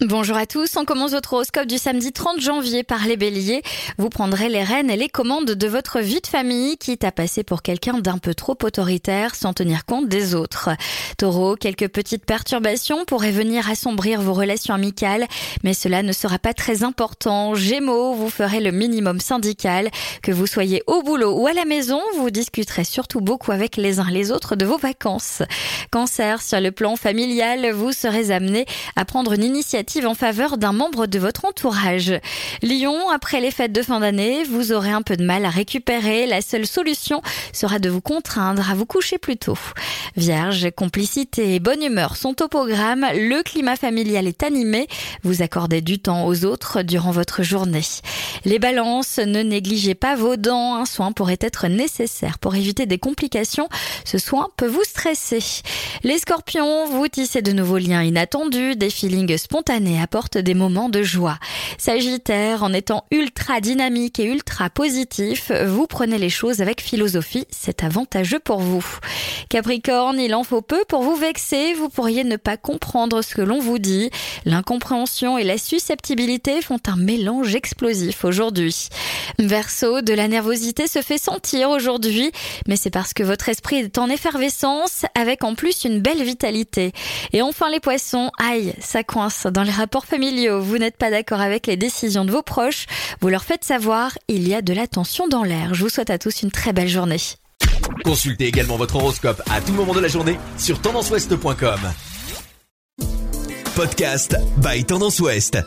Bonjour à tous, on commence votre horoscope du samedi 30 janvier par les béliers. Vous prendrez les rênes et les commandes de votre vie de famille, quitte à passer pour quelqu'un d'un peu trop autoritaire sans tenir compte des autres. Taureau, quelques petites perturbations pourraient venir assombrir vos relations amicales, mais cela ne sera pas très important. Gémeaux, vous ferez le minimum syndical. Que vous soyez au boulot ou à la maison, vous discuterez surtout beaucoup avec les uns les autres de vos vacances. Cancer, sur le plan familial, vous serez amené à prendre une initiative en faveur d'un membre de votre entourage. Lyon, après les fêtes de fin d'année, vous aurez un peu de mal à récupérer. La seule solution sera de vous contraindre à vous coucher plus tôt. Vierge, complicité et bonne humeur sont au programme. Le climat familial est animé. Vous accordez du temps aux autres durant votre journée. Les balances, ne négligez pas vos dents. Un soin pourrait être nécessaire pour éviter des complications. Ce soin peut vous stresser. Les scorpions, vous tissez de nouveaux liens inattendus, des feelings spontanés apporte des moments de joie. Sagittaire, en étant ultra dynamique et ultra positif, vous prenez les choses avec philosophie, c'est avantageux pour vous. Capricorne, il en faut peu pour vous vexer, vous pourriez ne pas comprendre ce que l'on vous dit. L'incompréhension et la susceptibilité font un mélange explosif aujourd'hui. Verseau, de la nervosité se fait sentir aujourd'hui, mais c'est parce que votre esprit est en effervescence avec en plus une belle vitalité. Et enfin les poissons, aïe, ça coince dans les rapports familiaux, vous n'êtes pas d'accord avec les décisions de vos proches, vous leur faites savoir, il y a de la tension dans l'air. Je vous souhaite à tous une très belle journée. Consultez également votre horoscope à tout moment de la journée sur tendanceouest.com. Podcast by Tendance Ouest.